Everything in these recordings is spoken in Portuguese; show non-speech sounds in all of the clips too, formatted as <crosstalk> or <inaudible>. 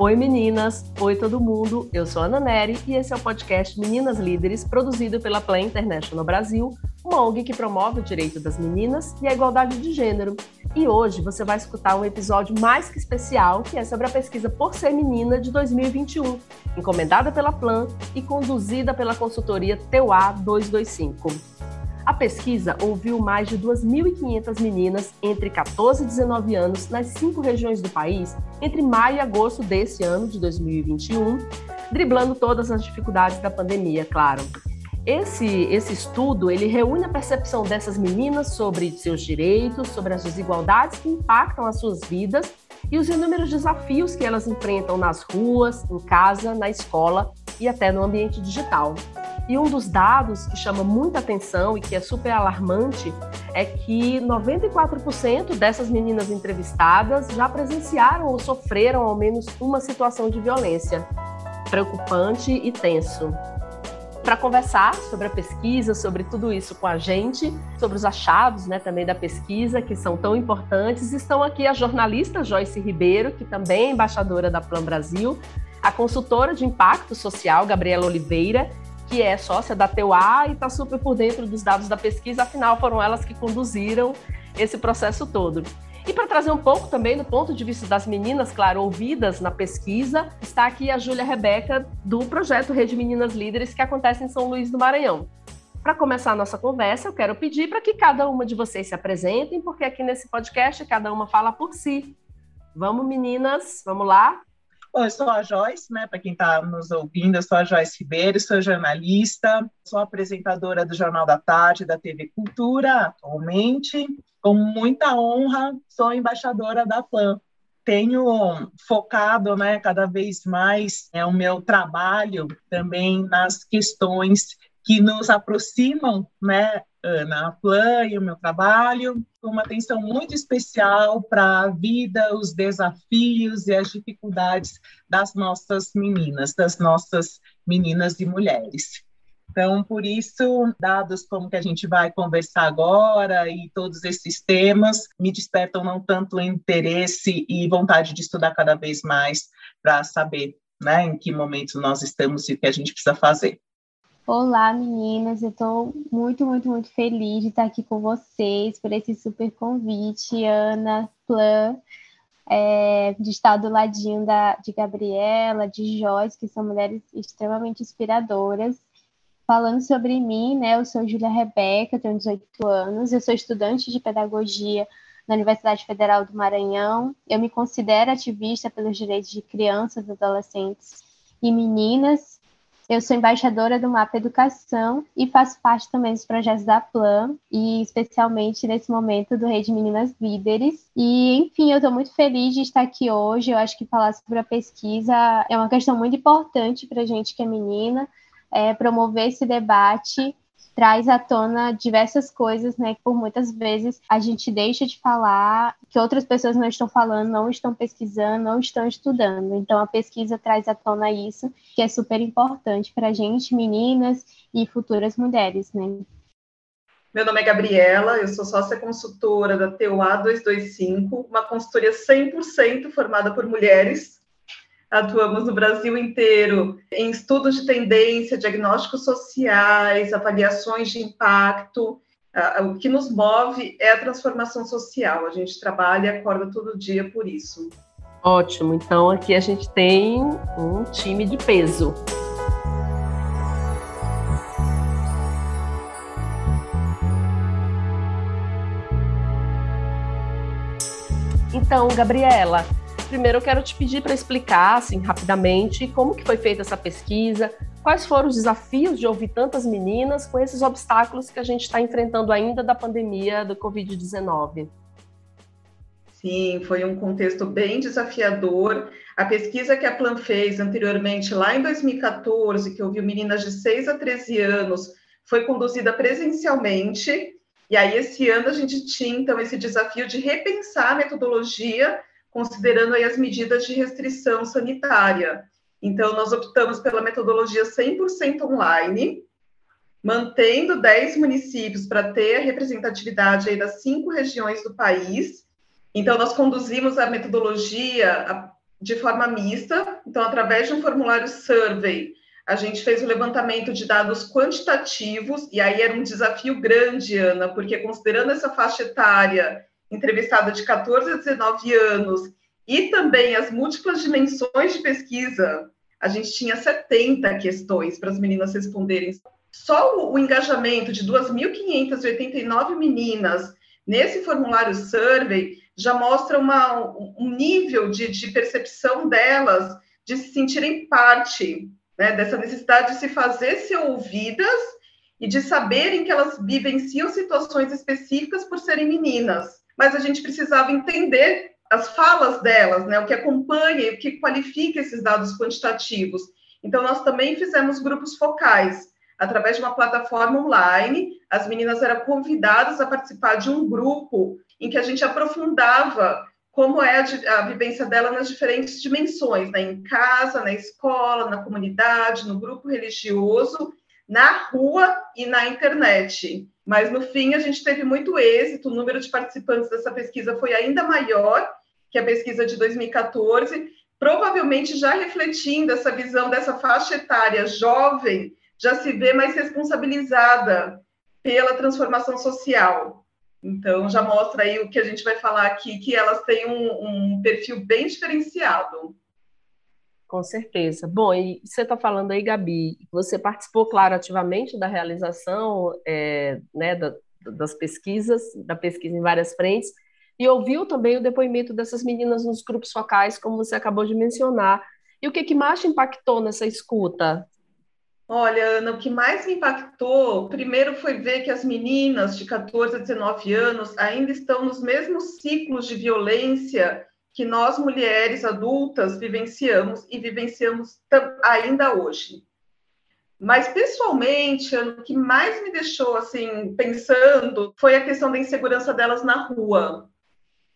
Oi meninas, oi todo mundo. Eu sou Ana Neri e esse é o podcast Meninas Líderes, produzido pela Play International Brasil, uma ONG que promove o direito das meninas e a igualdade de gênero. E hoje você vai escutar um episódio mais que especial, que é sobre a pesquisa Por Ser Menina de 2021, encomendada pela Plan e conduzida pela consultoria TEUA 225. A pesquisa ouviu mais de 2.500 meninas entre 14 e 19 anos nas cinco regiões do país entre maio e agosto desse ano de 2021, driblando todas as dificuldades da pandemia, claro. Esse, esse estudo ele reúne a percepção dessas meninas sobre seus direitos, sobre as desigualdades que impactam as suas vidas e os inúmeros desafios que elas enfrentam nas ruas, em casa, na escola e até no ambiente digital. E um dos dados que chama muita atenção e que é super alarmante é que 94% dessas meninas entrevistadas já presenciaram ou sofreram ao menos uma situação de violência. Preocupante e tenso. Para conversar sobre a pesquisa, sobre tudo isso com a gente, sobre os achados né, também da pesquisa, que são tão importantes, estão aqui a jornalista Joyce Ribeiro, que também é embaixadora da Plan Brasil, a consultora de impacto social, Gabriela Oliveira, que é sócia da TUA e está super por dentro dos dados da pesquisa, afinal foram elas que conduziram esse processo todo. E para trazer um pouco também do ponto de vista das meninas, claro, ouvidas na pesquisa, está aqui a Júlia Rebeca do projeto Rede Meninas Líderes que acontece em São Luís do Maranhão. Para começar a nossa conversa, eu quero pedir para que cada uma de vocês se apresentem, porque aqui nesse podcast cada uma fala por si. Vamos, meninas, vamos lá? Bom, eu sou a Joyce, né? Para quem está nos ouvindo, eu sou a Joyce Ribeiro, sou jornalista, sou apresentadora do Jornal da Tarde, da TV Cultura, atualmente. Com muita honra, sou embaixadora da PAN. Tenho focado, né, cada vez mais é, o meu trabalho também nas questões que nos aproximam, né, Ana, a Plan e o meu trabalho, com uma atenção muito especial para a vida, os desafios e as dificuldades das nossas meninas, das nossas meninas e mulheres. Então, por isso, dados como que a gente vai conversar agora e todos esses temas me despertam não tanto interesse e vontade de estudar cada vez mais para saber né, em que momento nós estamos e o que a gente precisa fazer. Olá, meninas. Eu estou muito, muito, muito feliz de estar aqui com vocês por esse super convite, Ana, Plan, é, de estar do ladinho da, de Gabriela, de Joyce, que são mulheres extremamente inspiradoras. Falando sobre mim, né? Eu sou Júlia Rebeca, tenho 18 anos, eu sou estudante de pedagogia na Universidade Federal do Maranhão. Eu me considero ativista pelos direitos de crianças, adolescentes e meninas eu sou embaixadora do Mapa Educação e faço parte também dos projetos da Plan, e especialmente nesse momento do Rede Meninas Líderes. E, enfim, eu estou muito feliz de estar aqui hoje. Eu acho que falar sobre a pesquisa é uma questão muito importante para gente que é menina, é, promover esse debate traz à tona diversas coisas, né, que por muitas vezes a gente deixa de falar, que outras pessoas não estão falando, não estão pesquisando, não estão estudando. Então a pesquisa traz à tona isso, que é super importante para a gente, meninas e futuras mulheres, né? Meu nome é Gabriela, eu sou sócia consultora da TUA 225, uma consultoria 100% formada por mulheres, Atuamos no Brasil inteiro em estudos de tendência, diagnósticos sociais, avaliações de impacto. O que nos move é a transformação social. A gente trabalha e acorda todo dia por isso. Ótimo. Então aqui a gente tem um time de peso. Então, Gabriela, primeiro eu quero te pedir para explicar, assim, rapidamente, como que foi feita essa pesquisa, quais foram os desafios de ouvir tantas meninas com esses obstáculos que a gente está enfrentando ainda da pandemia do Covid-19. Sim, foi um contexto bem desafiador. A pesquisa que a Plan fez anteriormente, lá em 2014, que ouviu meninas de 6 a 13 anos, foi conduzida presencialmente. E aí, esse ano, a gente tinha, então, esse desafio de repensar a metodologia considerando aí as medidas de restrição sanitária. Então, nós optamos pela metodologia 100% online, mantendo 10 municípios para ter a representatividade aí das cinco regiões do país. Então, nós conduzimos a metodologia de forma mista, então, através de um formulário survey, a gente fez o levantamento de dados quantitativos, e aí era um desafio grande, Ana, porque considerando essa faixa etária entrevistada de 14 a 19 anos, e também as múltiplas dimensões de pesquisa, a gente tinha 70 questões para as meninas responderem. Só o, engajamento de 2.589 meninas nesse formulário survey já mostra uma, um nível de, de percepção delas de se sentirem parte né, dessa necessidade de se fazer ser ouvidas e de saberem que elas vivenciam situações específicas por serem meninas. Mas a gente precisava entender as falas delas, né, o que acompanha e o que qualifica esses dados quantitativos. Então, nós também fizemos grupos focais. Através de uma plataforma online, as meninas eram convidadas a participar de um grupo em que a gente aprofundava como é a, a vivência dela nas diferentes dimensões, né? em casa, na escola, na comunidade, no grupo religioso, na rua e na internet. Mas no fim a gente teve muito êxito, o número de participantes dessa pesquisa foi ainda maior que a pesquisa de 2014, provavelmente já refletindo essa visão dessa faixa etária jovem, já se vê mais responsabilizada pela transformação social. Então, já mostra aí o que a gente vai falar aqui, que elas têm um, um perfil bem diferenciado. Com certeza. Bom, e você está falando aí, Gabi, você participou, claro, ativamente da realização é, né, da, das pesquisas, da pesquisa em várias frentes, e ouviu também o depoimento dessas meninas nos grupos focais, como você acabou de mencionar. E o que, que mais impactou nessa escuta? Olha, Ana, o que mais me impactou, primeiro foi ver que as meninas de 14 a 19 anos ainda estão nos mesmos ciclos de violência que nós, mulheres adultas, vivenciamos e vivenciamos ainda hoje. Mas, pessoalmente, o que mais me deixou, assim, pensando foi a questão da insegurança delas na rua.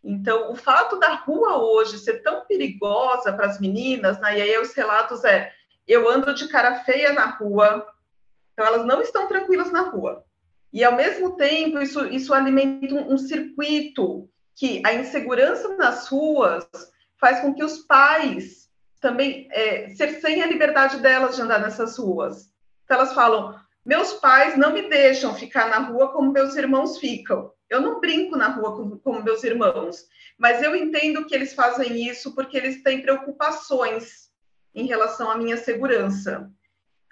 Então, o fato da rua hoje ser tão perigosa para as meninas, né, e aí os relatos é, eu ando de cara feia na rua, então elas não estão tranquilas na rua. E, ao mesmo tempo, isso, isso alimenta um, um circuito que a insegurança nas ruas faz com que os pais também é, a liberdade delas de andar nessas ruas. Então, elas falam, meus pais não me deixam ficar na rua como meus irmãos ficam. Eu não brinco na rua como, como meus irmãos, mas eu entendo que eles fazem isso porque eles têm preocupações em relação à minha segurança.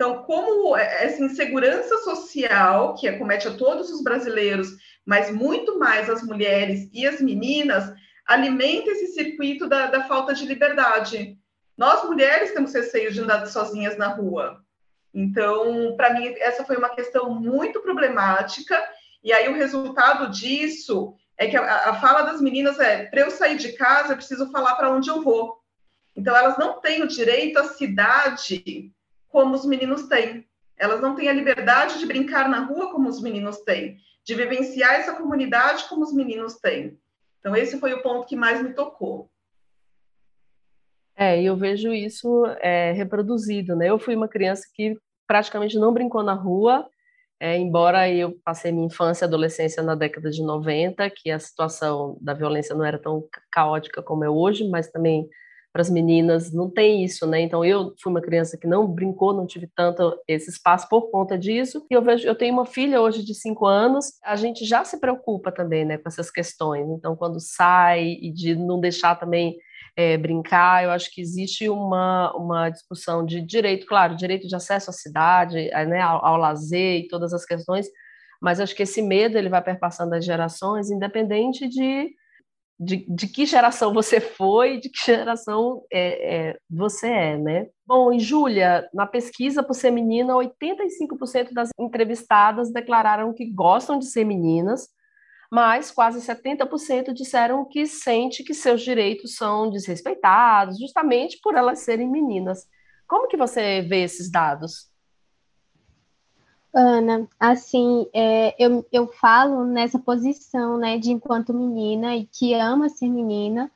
Então, como essa insegurança social que acomete a todos os brasileiros, mas muito mais as mulheres e as meninas, alimenta esse circuito da, da falta de liberdade. Nós, mulheres, temos receio de andar sozinhas na rua. Então, para mim, essa foi uma questão muito problemática. E aí, o resultado disso é que a, a fala das meninas é: para eu sair de casa, eu preciso falar para onde eu vou. Então, elas não têm o direito à cidade como os meninos têm. Elas não têm a liberdade de brincar na rua como os meninos têm, de vivenciar essa comunidade como os meninos têm. Então, esse foi o ponto que mais me tocou. É, eu vejo isso é, reproduzido, né? Eu fui uma criança que praticamente não brincou na rua, é, embora eu passei minha infância e adolescência na década de 90, que a situação da violência não era tão caótica como é hoje, mas também para as meninas não tem isso, né? Então eu fui uma criança que não brincou, não tive tanto esse espaço por conta disso. E eu vejo, eu tenho uma filha hoje de cinco anos, a gente já se preocupa também, né, com essas questões. Então quando sai e de não deixar também é, brincar. Eu acho que existe uma, uma discussão de direito, claro, direito de acesso à cidade, né, ao, ao lazer e todas as questões, mas acho que esse medo ele vai perpassando as gerações, independente de, de, de que geração você foi, de que geração é, é, você é, né? Bom, e Júlia, na pesquisa por ser menina, 85% das entrevistadas declararam que gostam de ser meninas, mas quase 70% disseram que sente que seus direitos são desrespeitados, justamente por elas serem meninas. Como que você vê esses dados? Ana, assim, é, eu, eu falo nessa posição, né, de enquanto menina e que ama ser menina,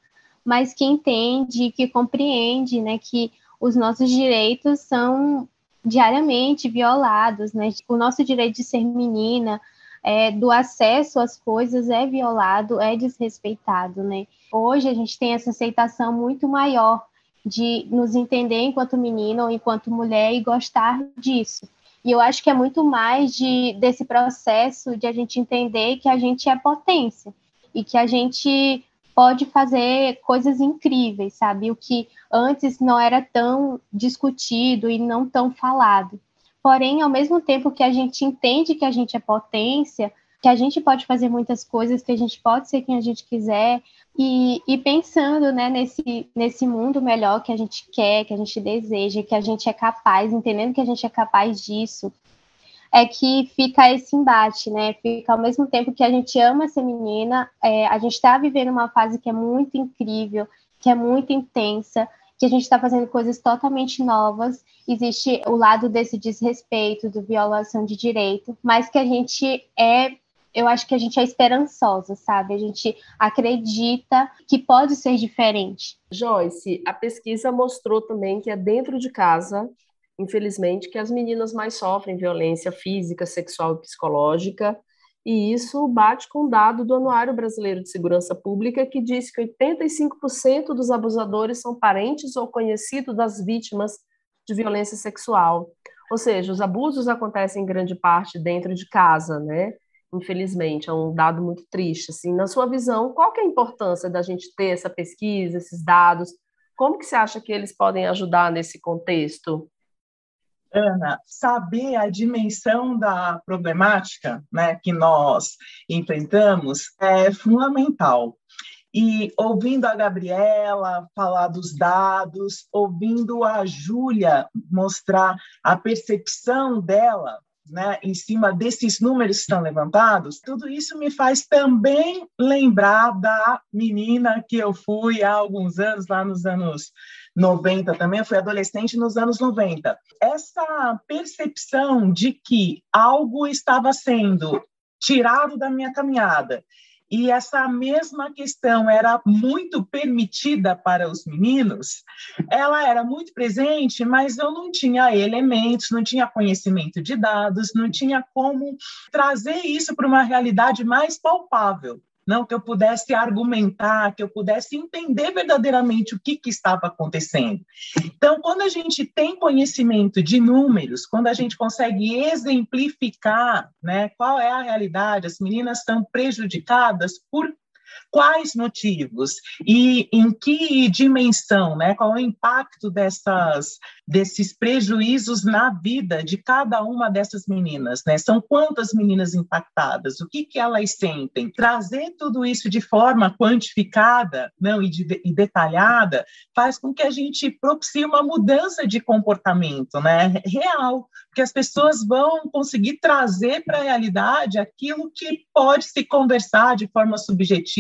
mas que entende, que compreende, né, que os nossos direitos são diariamente violados, né, o nosso direito de ser menina, é, do acesso às coisas é violado, é desrespeitado, né? Hoje a gente tem essa aceitação muito maior de nos entender enquanto menina ou enquanto mulher e gostar disso. E eu acho que é muito mais de, desse processo de a gente entender que a gente é potência e que a gente pode fazer coisas incríveis, sabe? O que antes não era tão discutido e não tão falado. Porém, ao mesmo tempo que a gente entende que a gente é potência, que a gente pode fazer muitas coisas, que a gente pode ser quem a gente quiser, e, e, pensando né, nesse, nesse mundo melhor que a gente quer, que a gente deseja, que a gente é capaz, entendendo que a gente é capaz disso, é que fica esse embate, né? Fica ao mesmo tempo que a gente ama ser menina, é, a gente está vivendo uma fase que é muito incrível, que é muito intensa, que a gente está fazendo coisas totalmente novas. Existe o lado desse desrespeito, do violação de direito, mas que a gente é eu acho que a gente é esperançosa, sabe? A gente acredita que pode ser diferente. Joyce, a pesquisa mostrou também que é dentro de casa, infelizmente, que as meninas mais sofrem violência física, sexual e psicológica. E isso bate com o dado do Anuário Brasileiro de Segurança Pública, que diz que 85% dos abusadores são parentes ou conhecidos das vítimas de violência sexual. Ou seja, os abusos acontecem em grande parte dentro de casa, né? Infelizmente, é um dado muito triste. Assim, na sua visão, qual que é a importância da gente ter essa pesquisa, esses dados? Como que você acha que eles podem ajudar nesse contexto? Ana, saber a dimensão da problemática né, que nós enfrentamos é fundamental. E ouvindo a Gabriela falar dos dados, ouvindo a Júlia mostrar a percepção dela né, em cima desses números que estão levantados, tudo isso me faz também lembrar da menina que eu fui há alguns anos, lá nos anos 90 também, eu fui adolescente nos anos 90. Essa percepção de que algo estava sendo tirado da minha caminhada e essa mesma questão era muito permitida para os meninos, ela era muito presente, mas eu não tinha elementos, não tinha conhecimento de dados, não tinha como trazer isso para uma realidade mais palpável não que eu pudesse argumentar, que eu pudesse entender verdadeiramente o que, que estava acontecendo. Então, quando a gente tem conhecimento de números, quando a gente consegue exemplificar né, qual é a realidade, as meninas estão prejudicadas por quais motivos e em que dimensão, né? Qual é o impacto dessas desses prejuízos na vida de cada uma dessas meninas, né? São quantas meninas impactadas? O que que elas sentem? Trazer tudo isso de forma quantificada, não e, de, e detalhada, faz com que a gente propicie uma mudança de comportamento, né? Real, porque as pessoas vão conseguir trazer para a realidade aquilo que pode se conversar de forma subjetiva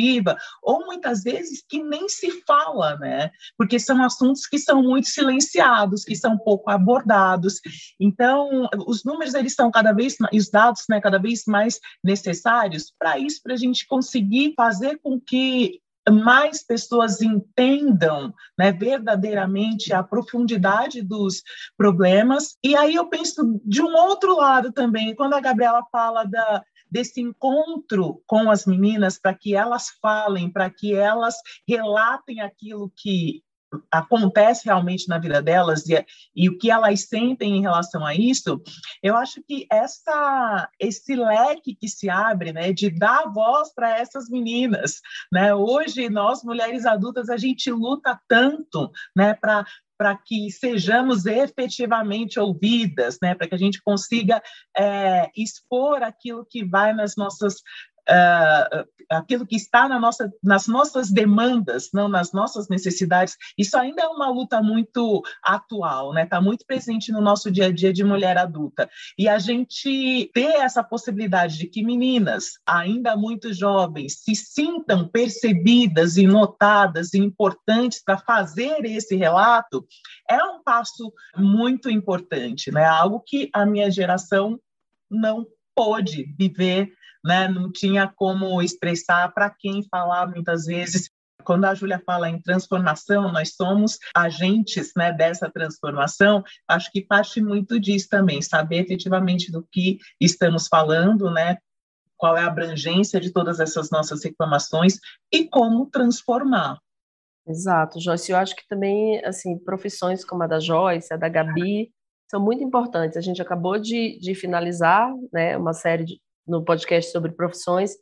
ou muitas vezes que nem se fala, né? Porque são assuntos que são muito silenciados, que são pouco abordados. Então, os números eles são cada vez os dados, né, cada vez mais necessários para isso, para a gente conseguir fazer com que mais pessoas entendam né, verdadeiramente a profundidade dos problemas. E aí eu penso de um outro lado também, quando a Gabriela fala da, desse encontro com as meninas para que elas falem, para que elas relatem aquilo que acontece realmente na vida delas e, e, o que elas sentem em relação a isso, eu acho que essa esse leque que se abre, né, de dar voz para essas meninas, né? Hoje nós mulheres adultas a gente luta tanto, né, para para que sejamos efetivamente ouvidas, né, para que a gente consiga é, expor aquilo que vai nas nossas uh, aquilo que está na nossa, nas nossas demandas, não nas nossas necessidades, isso ainda é uma luta muito atual, né? Está muito presente no nosso dia a dia de mulher adulta. E a gente ter essa possibilidade de que meninas, ainda muito jovens, se sintam percebidas e notadas e importantes para fazer esse relato, é um passo muito importante, né? Algo que a minha geração não pôde viver né? não tinha como expressar para quem falar muitas vezes. Quando a Júlia fala em transformação, nós somos agentes né, dessa transformação, acho que parte muito disso também, saber efetivamente do que estamos falando, né, qual é a abrangência de todas essas nossas reclamações e como transformar. Exato, Joyce. Eu acho que também, assim, profissões como a da Joyce, a da Gabi, são muito importantes. A gente acabou de, de finalizar né, uma série de, no podcast sobre profissões,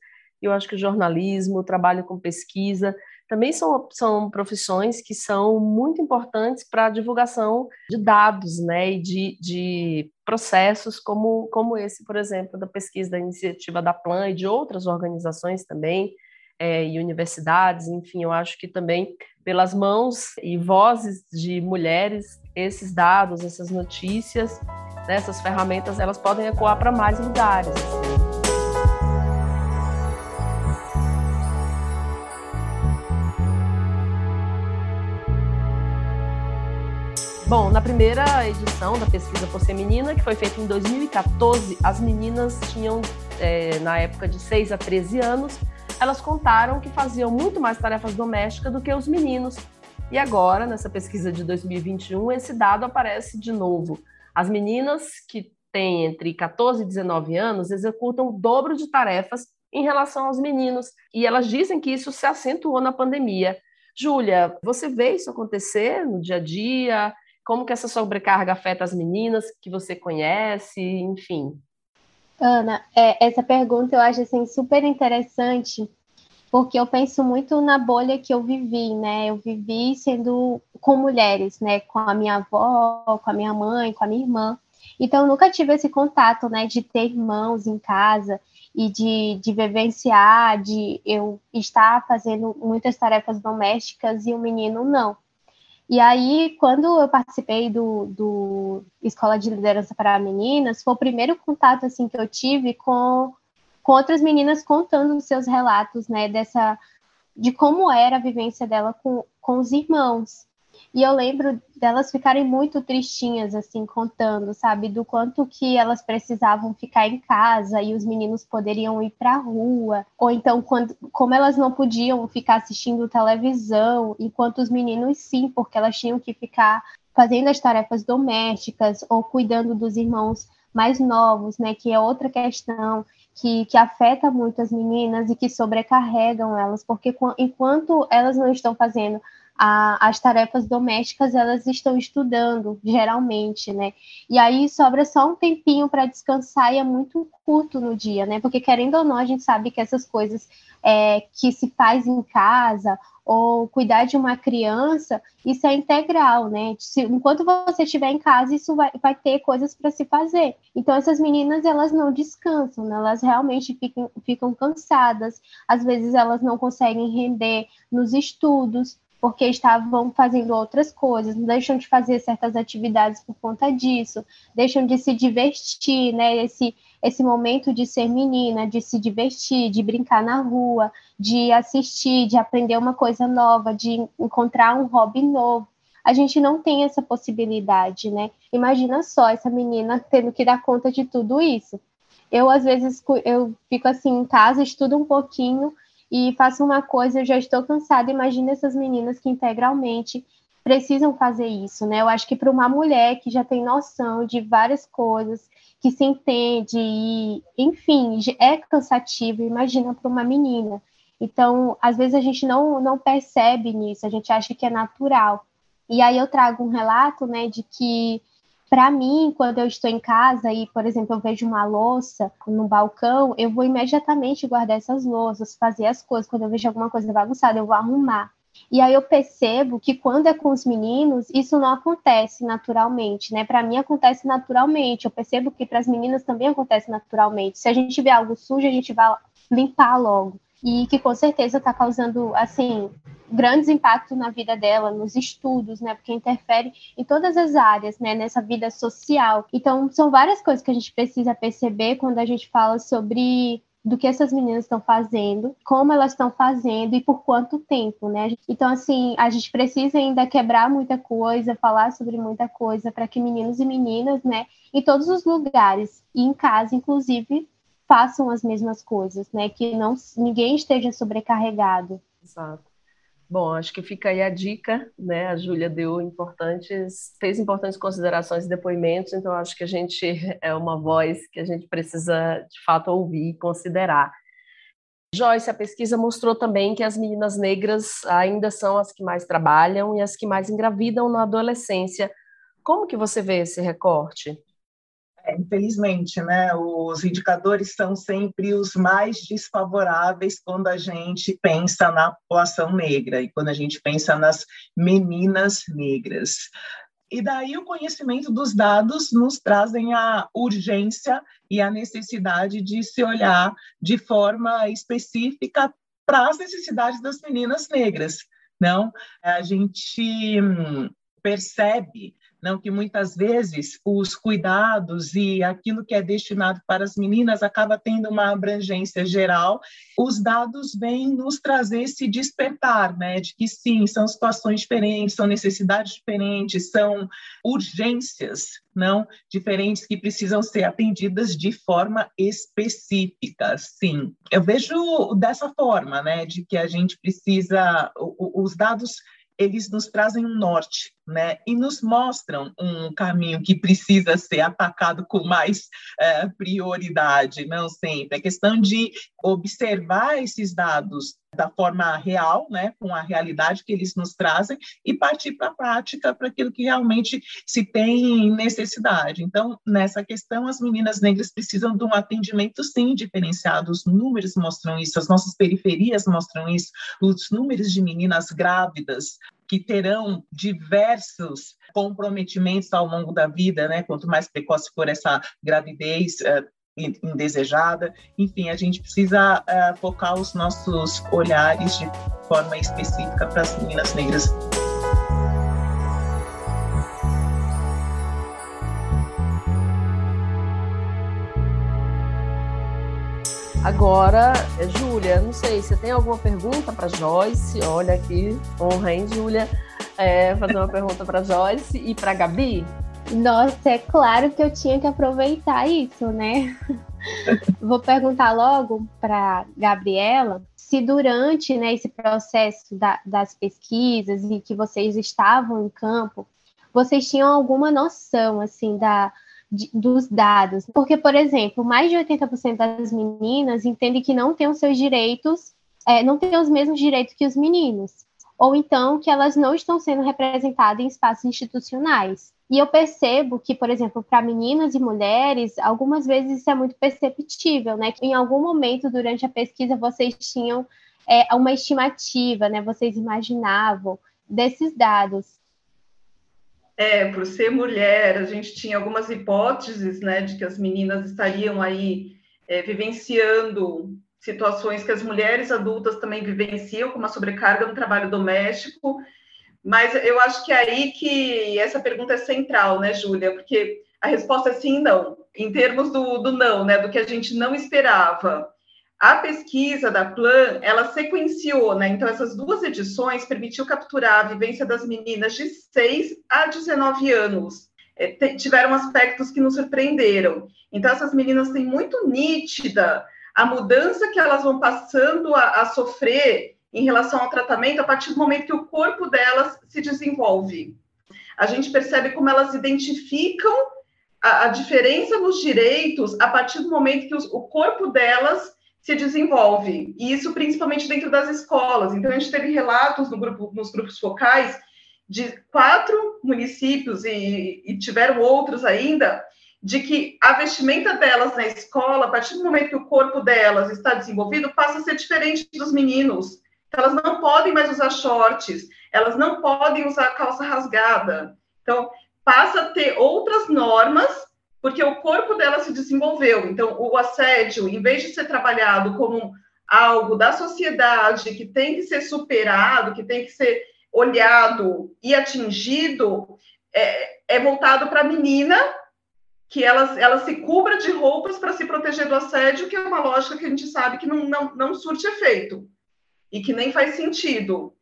e eu acho que o jornalismo, o trabalho com pesquisa, também são, são profissões que são muito importantes para a divulgação de dados né, e de, de processos como, como esse, por exemplo, da pesquisa da iniciativa da Plan e de outras organizações também, é, e universidades, enfim, eu acho que também pelas mãos e vozes de mulheres, esses dados, essas notícias, né, essas ferramentas, elas podem ecoar para mais lugares. Bom, na primeira edição da pesquisa Por Ser Menina, que foi feita em 2014, as meninas tinham, é, na época de 6 a 13 anos, elas contaram que faziam muito mais tarefas domésticas do que os meninos. E agora, nessa pesquisa de 2021, esse dado aparece de novo. As meninas que têm entre 14 e 19 anos executam o dobro de tarefas em relação aos meninos. E elas dizem que isso se acentuou na pandemia. Júlia, você vê isso acontecer no dia a dia? Como que essa sobrecarga afeta as meninas que você conhece, enfim? Ana, é, essa pergunta eu acho assim, super interessante, porque eu penso muito na bolha que eu vivi, né? Eu vivi sendo com mulheres, né? Com a minha avó, com a minha mãe, com a minha irmã. Então, eu nunca tive esse contato, né? De ter irmãos em casa e de, de vivenciar, de eu estar fazendo muitas tarefas domésticas e o menino não. E aí, quando eu participei do, do Escola de Liderança para Meninas, foi o primeiro contato assim que eu tive com, com outras meninas contando os seus relatos, né, dessa de como era a vivência dela com, com os irmãos. E eu lembro delas ficarem muito tristinhas, assim, contando, sabe, do quanto que elas precisavam ficar em casa e os meninos poderiam ir para a rua, ou então quando, como elas não podiam ficar assistindo televisão, enquanto os meninos sim, porque elas tinham que ficar fazendo as tarefas domésticas ou cuidando dos irmãos mais novos, né, que é outra questão que, que afeta muito as meninas e que sobrecarregam elas, porque enquanto elas não estão fazendo a, as tarefas domésticas elas estão estudando, geralmente, né? E aí sobra só um tempinho para descansar e é muito curto no dia, né? Porque querendo ou não, a gente sabe que essas coisas é, que se faz em casa ou cuidar de uma criança, isso é integral, né? Se, enquanto você estiver em casa, isso vai, vai ter coisas para se fazer. Então, essas meninas, elas não descansam, né? elas realmente ficam, ficam cansadas, às vezes elas não conseguem render nos estudos, porque estavam fazendo outras coisas, deixam de fazer certas atividades por conta disso, deixam de se divertir, né? Esse, esse momento de ser menina, de se divertir, de brincar na rua, de assistir, de aprender uma coisa nova, de encontrar um hobby novo. A gente não tem essa possibilidade, né? Imagina só essa menina tendo que dar conta de tudo isso. Eu, às vezes, eu fico assim em casa, estudo um pouquinho, e faço uma coisa, eu já estou cansada. Imagina essas meninas que integralmente precisam fazer isso, né? Eu acho que para uma mulher que já tem noção de várias coisas, que se entende e, enfim, é cansativo, imagina para uma menina. Então, às vezes a gente não, não percebe nisso, a gente acha que é natural. E aí eu trago um relato, né, de que para mim, quando eu estou em casa e, por exemplo, eu vejo uma louça no balcão, eu vou imediatamente guardar essas louças, fazer as coisas. Quando eu vejo alguma coisa bagunçada, eu vou arrumar. E aí eu percebo que quando é com os meninos, isso não acontece naturalmente, né? Para mim acontece naturalmente. Eu percebo que para as meninas também acontece naturalmente. Se a gente vê algo sujo, a gente vai limpar logo. E que com certeza está causando, assim, grandes impactos na vida dela, nos estudos, né? Porque interfere em todas as áreas, né? Nessa vida social. Então, são várias coisas que a gente precisa perceber quando a gente fala sobre do que essas meninas estão fazendo, como elas estão fazendo e por quanto tempo, né? Então, assim, a gente precisa ainda quebrar muita coisa, falar sobre muita coisa, para que meninos e meninas, né, em todos os lugares e em casa, inclusive, façam as mesmas coisas, né? Que não ninguém esteja sobrecarregado. Exato. Bom, acho que fica aí a dica, né? A Júlia deu importantes, fez importantes considerações e depoimentos, então acho que a gente <laughs> é uma voz que a gente precisa de fato ouvir e considerar. Joyce, a pesquisa mostrou também que as meninas negras ainda são as que mais trabalham e as que mais engravidam na adolescência. Como que você vê esse recorte? É, infelizmente, né, os indicadores são sempre os mais desfavoráveis quando a gente pensa na população negra e quando a gente pensa nas meninas negras. E daí o conhecimento dos dados nos trazem a urgência e a necessidade de se olhar de forma específica para as necessidades das meninas negras. Não, a gente percebe não que muitas vezes os cuidados e aquilo que é destinado para as meninas acaba tendo uma abrangência geral. Os dados vêm nos trazer esse despertar, né, de que sim, são situações diferentes, são necessidades diferentes, são urgências não diferentes que precisam ser atendidas de forma específica, sim. Eu vejo dessa forma, né, de que a gente precisa os dados eles nos trazem um norte, né? E nos mostram um caminho que precisa ser atacado com mais é, prioridade, não sempre. É questão de observar esses dados da forma real, né, com a realidade que eles nos trazem e partir para a prática, para aquilo que realmente se tem necessidade. Então, nessa questão, as meninas negras precisam de um atendimento, sim, diferenciado. Os números mostram isso, as nossas periferias mostram isso, os números de meninas grávidas que terão diversos comprometimentos ao longo da vida, né? Quanto mais precoce for essa gravidez, eh, indesejada. Enfim, a gente precisa uh, focar os nossos olhares de forma específica para as meninas negras. Agora, Júlia, não sei, você tem alguma pergunta para Joyce? Olha aqui, honra, hein, Júlia? É, fazer uma pergunta para Joyce e para Gabi? Nossa, é claro que eu tinha que aproveitar isso, né? <laughs> Vou perguntar logo para Gabriela se durante né, esse processo da, das pesquisas e que vocês estavam em campo, vocês tinham alguma noção assim da, de, dos dados. Porque, por exemplo, mais de 80% das meninas entendem que não têm os seus direitos, é, não têm os mesmos direitos que os meninos. Ou então que elas não estão sendo representadas em espaços institucionais. E eu percebo que, por exemplo, para meninas e mulheres, algumas vezes isso é muito perceptível, né? Que em algum momento durante a pesquisa vocês tinham é, uma estimativa, né? Vocês imaginavam desses dados. É, por ser mulher, a gente tinha algumas hipóteses, né, de que as meninas estariam aí é, vivenciando situações que as mulheres adultas também vivenciam, como a sobrecarga no trabalho doméstico, mas eu acho que é aí que essa pergunta é central, né, Júlia? Porque a resposta é sim não. Em termos do, do não, né, do que a gente não esperava. A pesquisa da Plan, ela sequenciou, né? Então, essas duas edições permitiu capturar a vivência das meninas de 6 a 19 anos. É, tiveram aspectos que nos surpreenderam. Então, essas meninas têm muito nítida a mudança que elas vão passando a, a sofrer em relação ao tratamento a partir do momento que o corpo delas se desenvolve. A gente percebe como elas identificam a, a diferença nos direitos a partir do momento que os, o corpo delas se desenvolve, e isso principalmente dentro das escolas. Então, a gente teve relatos no grupo, nos grupos focais de quatro municípios, e, e tiveram outros ainda, de que a vestimenta delas na escola, a partir do momento que o corpo delas está desenvolvido, passa a ser diferente dos meninos elas não podem mais usar shorts, elas não podem usar calça rasgada. Então, passa a ter outras normas, porque o corpo dela se desenvolveu. Então, o assédio, em vez de ser trabalhado como algo da sociedade que tem que ser superado, que tem que ser olhado e atingido, é, é voltado para a menina que ela, ela se cubra de roupas para se proteger do assédio, que é uma lógica que a gente sabe que não, não, não surte efeito e que nem faz sentido.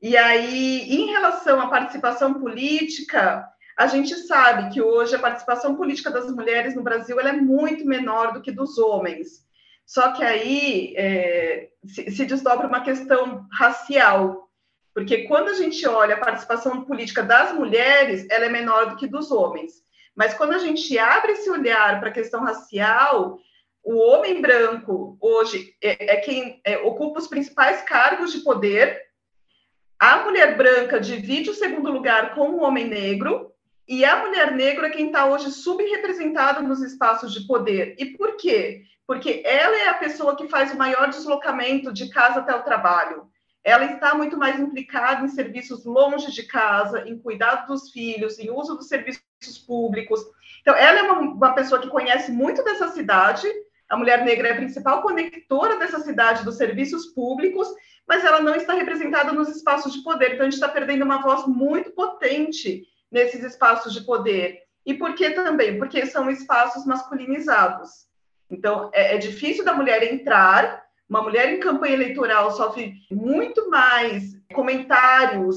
E aí, em relação à participação política, a gente sabe que hoje a participação política das mulheres no Brasil é muito menor do que dos homens. Só que aí é, se, se desdobra uma questão racial, porque quando a gente olha a participação política das mulheres, ela é menor do que dos homens. Mas quando a gente abre esse olhar para a questão racial, o homem branco hoje é, é quem é, ocupa os principais cargos de poder, a mulher branca divide o segundo lugar com o homem negro, e a mulher negra é quem está hoje subrepresentada nos espaços de poder. E por quê? Porque ela é a pessoa que faz o maior deslocamento de casa até o trabalho. Ela está muito mais implicada em serviços longe de casa, em cuidado dos filhos, em uso dos serviços públicos. Então, ela é uma, uma pessoa que conhece muito dessa cidade, a mulher negra é a principal conectora dessa cidade dos serviços públicos, mas ela não está representada nos espaços de poder. Então, a gente está perdendo uma voz muito potente nesses espaços de poder. E por que também? Porque são espaços masculinizados. Então, é, é difícil da mulher entrar. Uma mulher em campanha eleitoral sofre muito mais comentários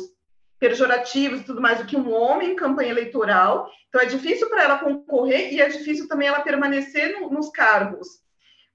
pejorativos e tudo mais do que um homem em campanha eleitoral. Então, é difícil para ela concorrer e é difícil também ela permanecer no, nos cargos.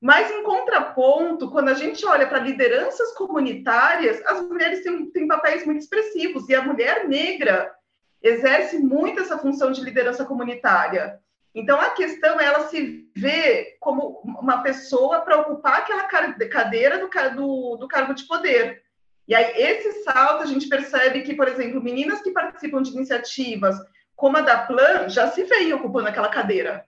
Mas, em contraponto, quando a gente olha para lideranças comunitárias, as mulheres têm, têm papéis muito expressivos, e a mulher negra exerce muito essa função de liderança comunitária. Então, a questão é ela se ver como uma pessoa para ocupar aquela cadeira do, do, do cargo de poder. E aí, esse salto, a gente percebe que, por exemplo, meninas que participam de iniciativas como a da Plan já se veem ocupando aquela cadeira.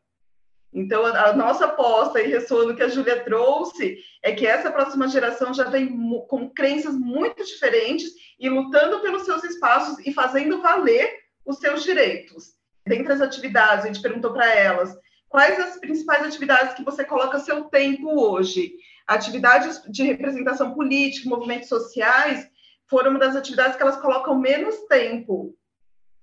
Então, a nossa aposta e ressono que a Júlia trouxe é que essa próxima geração já vem com crenças muito diferentes e lutando pelos seus espaços e fazendo valer os seus direitos. Dentre as atividades, a gente perguntou para elas quais as principais atividades que você coloca seu tempo hoje. Atividades de representação política, movimentos sociais, foram uma das atividades que elas colocam menos tempo.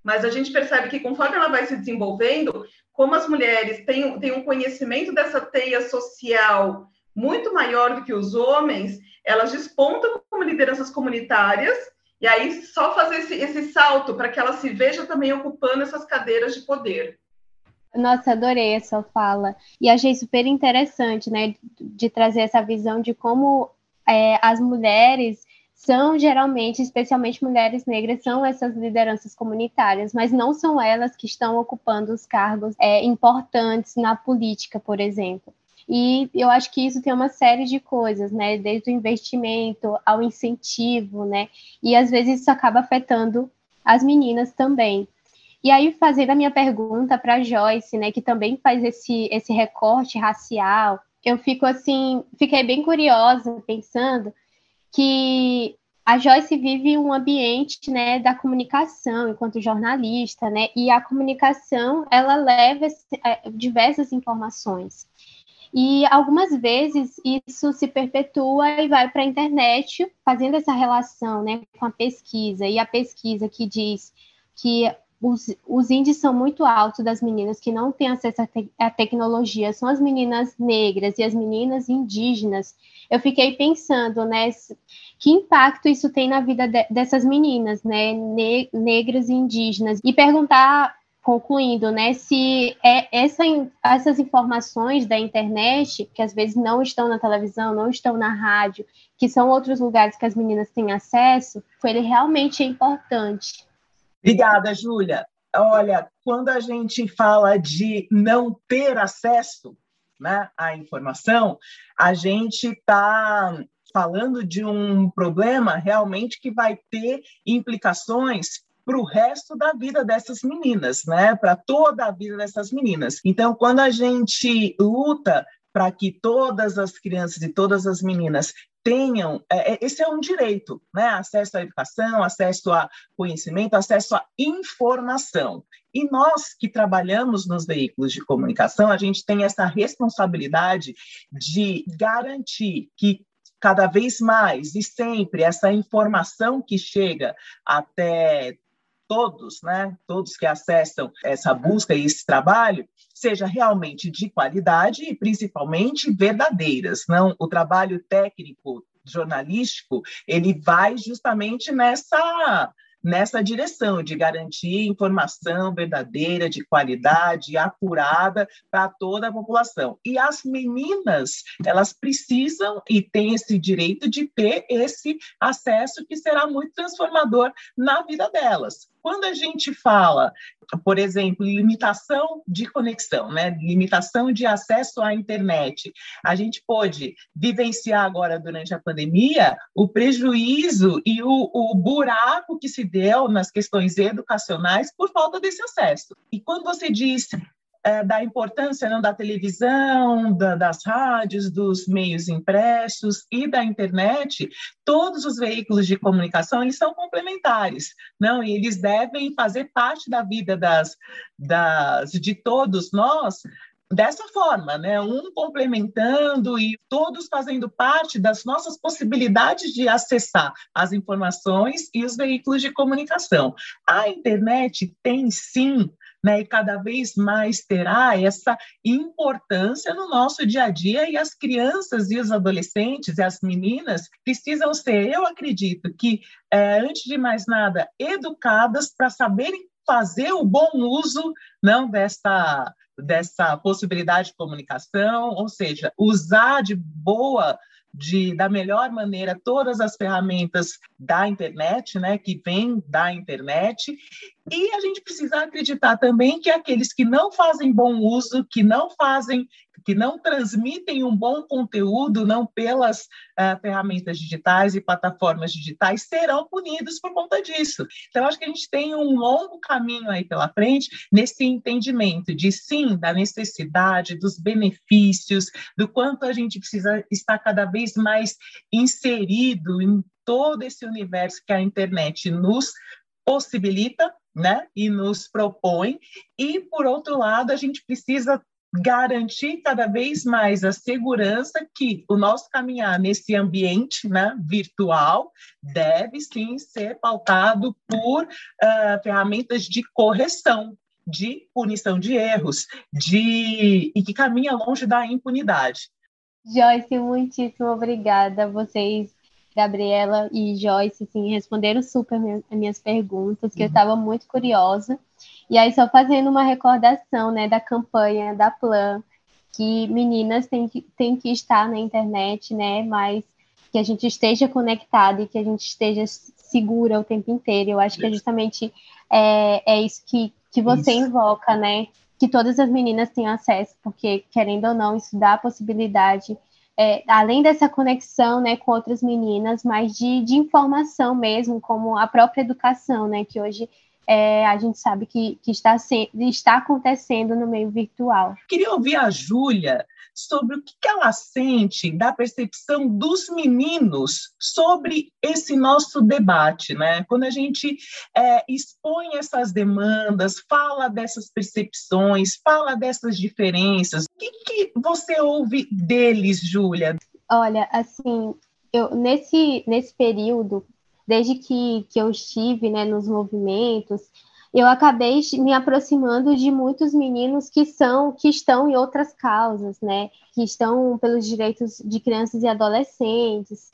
Mas a gente percebe que conforme ela vai se desenvolvendo, como as mulheres têm, têm um conhecimento dessa teia social muito maior do que os homens, elas despontam como lideranças comunitárias, e aí só fazer esse, esse salto para que ela se veja também ocupando essas cadeiras de poder. Nossa, adorei essa fala. E achei super interessante, né, de trazer essa visão de como é, as mulheres são geralmente, especialmente mulheres negras, são essas lideranças comunitárias, mas não são elas que estão ocupando os cargos é, importantes na política, por exemplo. E eu acho que isso tem uma série de coisas, né? Desde o investimento ao incentivo, né? E às vezes isso acaba afetando as meninas também. E aí, fazendo a minha pergunta para Joyce, né, que também faz esse, esse recorte racial, eu fico assim, fiquei bem curiosa pensando que a Joyce vive um ambiente, né, da comunicação enquanto jornalista, né, e a comunicação ela leva é, diversas informações. E algumas vezes isso se perpetua e vai para a internet, fazendo essa relação, né, com a pesquisa. E a pesquisa que diz que os, os índices são muito altos das meninas que não têm acesso à, te à tecnologia, são as meninas negras e as meninas indígenas. Eu fiquei pensando, né, que impacto isso tem na vida de, dessas meninas, né, ne negras e indígenas, e perguntar concluindo, né, se é essa, essas informações da internet, que às vezes não estão na televisão, não estão na rádio, que são outros lugares que as meninas têm acesso, ele realmente é importante. Obrigada, Júlia. Olha, quando a gente fala de não ter acesso né, à informação, a gente está falando de um problema realmente que vai ter implicações para o resto da vida dessas meninas, né? Para toda a vida dessas meninas. Então, quando a gente luta para que todas as crianças e todas as meninas tenham, é, é, esse é um direito, né? acesso à educação, acesso a conhecimento, acesso à informação. E nós que trabalhamos nos veículos de comunicação, a gente tem essa responsabilidade de garantir que cada vez mais e sempre essa informação que chega até todos, né, todos que acessam essa busca e esse trabalho, seja realmente de qualidade e principalmente verdadeiras. Não, o trabalho técnico jornalístico ele vai justamente nessa nessa direção de garantir informação verdadeira, de qualidade, apurada para toda a população. E as meninas, elas precisam e têm esse direito de ter esse acesso que será muito transformador na vida delas quando a gente fala, por exemplo, limitação de conexão, né? limitação de acesso à internet, a gente pôde vivenciar agora durante a pandemia o prejuízo e o, o buraco que se deu nas questões educacionais por falta desse acesso. E quando você diz é, da importância não, da televisão, da, das rádios, dos meios impressos e da internet, todos os veículos de comunicação eles são complementares, não? E eles devem fazer parte da vida das, das de todos nós dessa forma, né? Um complementando e todos fazendo parte das nossas possibilidades de acessar as informações e os veículos de comunicação. A internet tem sim né, e cada vez mais terá essa importância no nosso dia a dia e as crianças e os adolescentes e as meninas precisam ser, eu acredito que, é, antes de mais nada, educadas para saberem fazer o bom uso não dessa dessa possibilidade de comunicação, ou seja, usar de boa de, da melhor maneira todas as ferramentas da internet, né, que vêm da internet, e a gente precisa acreditar também que aqueles que não fazem bom uso, que não fazem que não transmitem um bom conteúdo, não pelas uh, ferramentas digitais e plataformas digitais, serão punidos por conta disso. Então, acho que a gente tem um longo caminho aí pela frente nesse entendimento de sim, da necessidade, dos benefícios, do quanto a gente precisa estar cada vez mais inserido em todo esse universo que a internet nos possibilita, né, e nos propõe, e por outro lado, a gente precisa garantir cada vez mais a segurança que o nosso caminhar nesse ambiente né, virtual deve sim ser pautado por uh, ferramentas de correção, de punição de erros, de e que caminha longe da impunidade. Joyce, muitíssimo obrigada. Vocês, Gabriela e Joyce, assim, responderam super as minhas perguntas, que uhum. eu estava muito curiosa. E aí, só fazendo uma recordação né, da campanha da Plan, que meninas têm que, têm que estar na internet, né? Mas que a gente esteja conectada e que a gente esteja segura o tempo inteiro. Eu acho que é justamente é, é isso que, que você isso. invoca, né? Que todas as meninas tenham acesso, porque, querendo ou não, isso dá a possibilidade, é, além dessa conexão né, com outras meninas, mas de, de informação mesmo, como a própria educação, né? Que hoje é, a gente sabe que, que está, se, está acontecendo no meio virtual. Queria ouvir a Júlia sobre o que ela sente da percepção dos meninos sobre esse nosso debate, né? Quando a gente é, expõe essas demandas, fala dessas percepções, fala dessas diferenças, o que, que você ouve deles, Júlia? Olha, assim, eu nesse nesse período desde que, que eu estive né, nos movimentos, eu acabei me aproximando de muitos meninos que são que estão em outras causas, né? Que estão pelos direitos de crianças e adolescentes.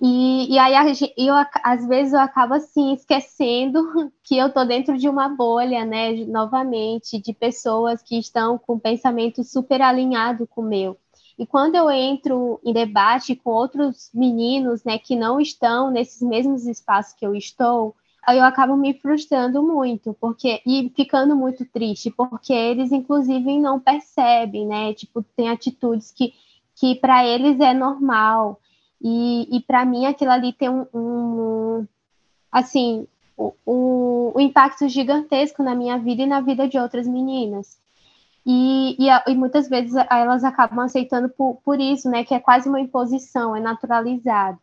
E, e aí eu, às vezes eu acabo assim esquecendo <laughs> que eu estou dentro de uma bolha, né? Novamente, de pessoas que estão com pensamento super alinhado com o meu. E quando eu entro em debate com outros meninos, né, que não estão nesses mesmos espaços que eu estou, eu acabo me frustrando muito, porque e ficando muito triste, porque eles inclusive não percebem, né? Tipo, tem atitudes que que para eles é normal. E, e para mim aquilo ali tem um, um assim, um, um impacto gigantesco na minha vida e na vida de outras meninas. E, e, e, muitas vezes elas acabam aceitando por, por isso, né? Que é quase uma imposição, é naturalizado.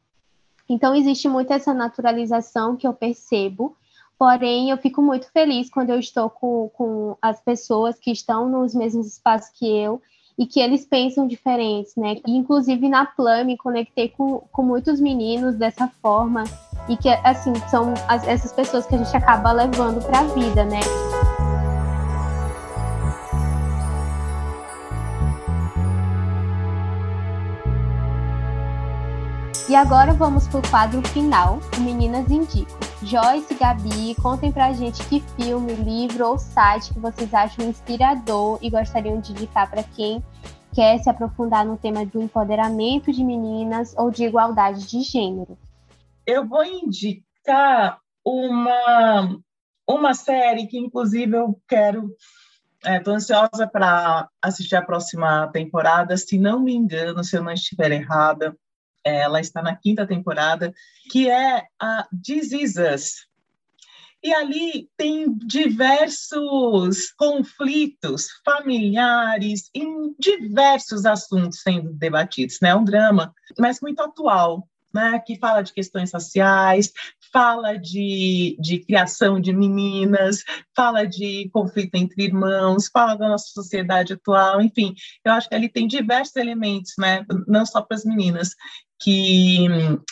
Então existe muito essa naturalização que eu percebo, porém eu fico muito feliz quando eu estou com, com as pessoas que estão nos mesmos espaços que eu e que eles pensam diferentes, né? E, inclusive na Plan me conectei com, com muitos meninos dessa forma e que assim são as, essas pessoas que a gente acaba levando para a vida, né? E agora vamos para o quadro final, o Meninas Indicam. Joyce e Gabi, contem pra gente que filme, livro ou site que vocês acham inspirador e gostariam de indicar para quem quer se aprofundar no tema do empoderamento de meninas ou de igualdade de gênero. Eu vou indicar uma uma série que, inclusive, eu quero. Estou é, ansiosa para assistir a próxima temporada. Se não me engano, se eu não estiver errada, ela está na quinta temporada, que é a Us. E ali tem diversos conflitos familiares em diversos assuntos sendo debatidos, né? É um drama, mas muito atual, né, que fala de questões sociais, fala de, de criação de meninas, fala de conflito entre irmãos, fala da nossa sociedade atual, enfim, eu acho que ali tem diversos elementos, né, não só para as meninas, que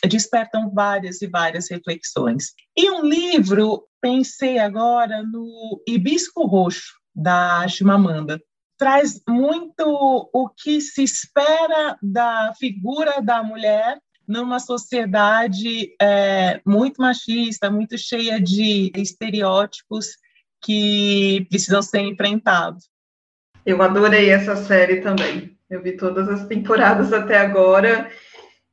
despertam várias e várias reflexões. E um livro, pensei agora no Hibisco Roxo, da Chimamanda, traz muito o que se espera da figura da mulher numa sociedade é, muito machista, muito cheia de estereótipos que precisam ser enfrentados. Eu adorei essa série também. Eu vi todas as temporadas até agora.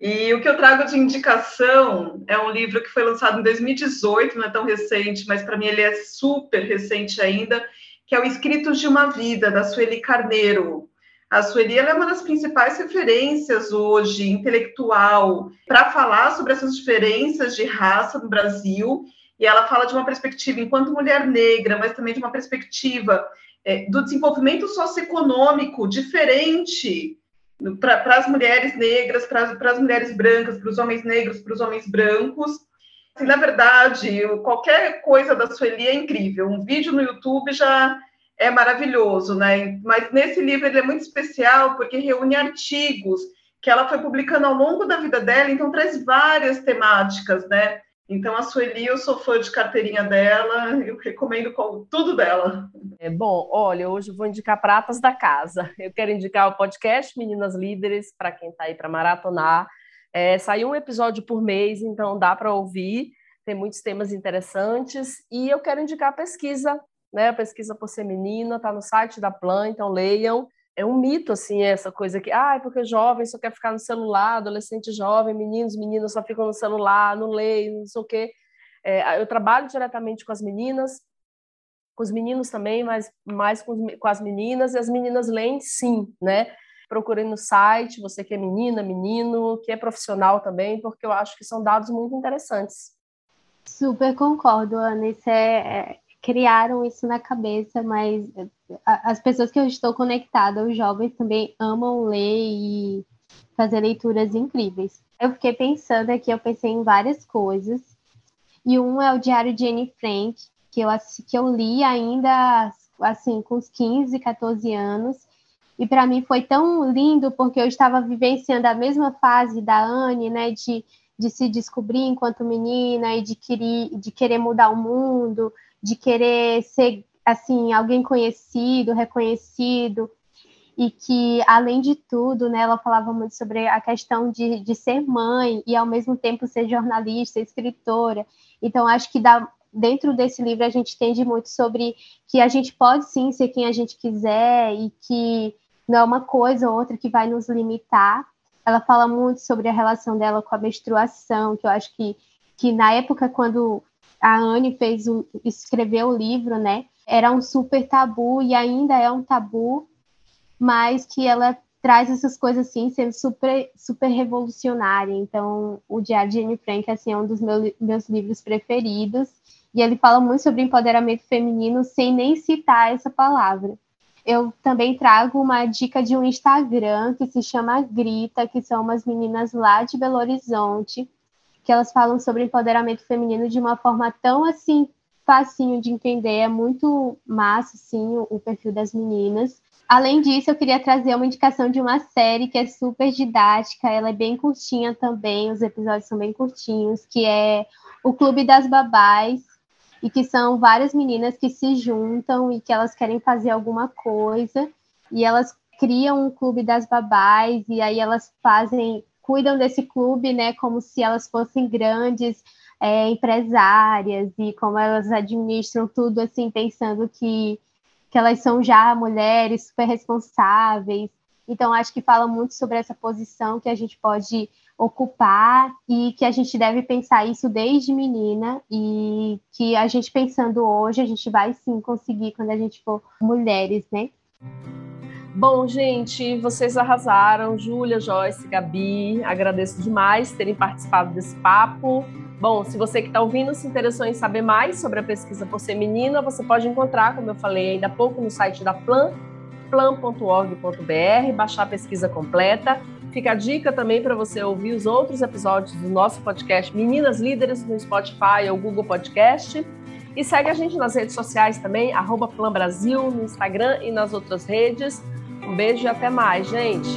E o que eu trago de indicação é um livro que foi lançado em 2018, não é tão recente, mas para mim ele é super recente ainda, que é o Escritos de uma Vida, da Sueli Carneiro. A Sueli é uma das principais referências hoje, intelectual, para falar sobre essas diferenças de raça no Brasil. E ela fala de uma perspectiva enquanto mulher negra, mas também de uma perspectiva é, do desenvolvimento socioeconômico diferente para as mulheres negras, para as mulheres brancas, para os homens negros, para os homens brancos. Assim, na verdade, qualquer coisa da Sueli é incrível. Um vídeo no YouTube já é maravilhoso, né? Mas nesse livro ele é muito especial porque reúne artigos que ela foi publicando ao longo da vida dela, então traz várias temáticas, né? Então, a Sueli, eu sou fã de carteirinha dela, eu recomendo tudo dela. É bom, olha, hoje eu vou indicar pratas da casa. Eu quero indicar o podcast Meninas Líderes, para quem está aí para maratonar. É, saiu um episódio por mês, então dá para ouvir, tem muitos temas interessantes. E eu quero indicar a pesquisa né? Pesquisa por ser menina está no site da Plan, então leiam. É um mito, assim, essa coisa que, ah, é porque jovem só quer ficar no celular, adolescente jovem, meninos, meninas só ficam no celular, não leem, não sei o quê. É, eu trabalho diretamente com as meninas, com os meninos também, mas mais com, com as meninas, e as meninas leem sim, né? Procurem no site, você que é menina, menino, que é profissional também, porque eu acho que são dados muito interessantes. Super concordo, Ana. Isso é, é criaram isso na cabeça, mas as pessoas que eu estou conectada, os jovens também amam ler e fazer leituras incríveis. Eu fiquei pensando aqui, eu pensei em várias coisas. E um é o Diário de Anne Frank, que eu, que eu li ainda assim com uns 15, 14 anos. E para mim foi tão lindo porque eu estava vivenciando a mesma fase da Anne, né, de, de se descobrir enquanto menina e de querer, de querer mudar o mundo, de querer ser assim alguém conhecido, reconhecido e que além de tudo, né, ela falava muito sobre a questão de, de ser mãe e ao mesmo tempo ser jornalista, escritora. Então acho que dá, dentro desse livro a gente entende muito sobre que a gente pode sim ser quem a gente quiser e que não é uma coisa ou outra que vai nos limitar. Ela fala muito sobre a relação dela com a menstruação, que eu acho que, que na época quando a Anne fez um, escreveu o livro, né? Era um super tabu e ainda é um tabu, mas que ela traz essas coisas assim, sendo super, super revolucionária. Então, o Diário de Anne Frank assim, é um dos meus, meus livros preferidos. E ele fala muito sobre empoderamento feminino sem nem citar essa palavra. Eu também trago uma dica de um Instagram que se chama Grita, que são umas meninas lá de Belo Horizonte, que elas falam sobre empoderamento feminino de uma forma tão assim facinho de entender, é muito massa assim o, perfil das meninas. Além disso, eu queria trazer uma indicação de uma série que é super didática, ela é bem curtinha também, os episódios são bem curtinhos, que é o Clube das Babás, e que são várias meninas que se juntam e que elas querem fazer alguma coisa, e elas criam um clube das babás, e aí elas fazem cuidam desse clube, né, como se elas fossem grandes é, empresárias e como elas administram tudo assim, pensando que, que elas são já mulheres super responsáveis. Então, acho que fala muito sobre essa posição que a gente pode ocupar e que a gente deve pensar isso desde menina e que a gente pensando hoje, a gente vai sim conseguir quando a gente for mulheres, né? Bom, gente, vocês arrasaram. Júlia, Joyce, Gabi, agradeço demais terem participado desse papo. Bom, se você que está ouvindo se interessou em saber mais sobre a pesquisa por ser menina, você pode encontrar, como eu falei ainda há pouco, no site da Plan, plan.org.br, baixar a pesquisa completa. Fica a dica também para você ouvir os outros episódios do nosso podcast Meninas Líderes no Spotify ou Google Podcast. E segue a gente nas redes sociais também, arroba Plan Brasil, no Instagram e nas outras redes. Um beijo e até mais, gente!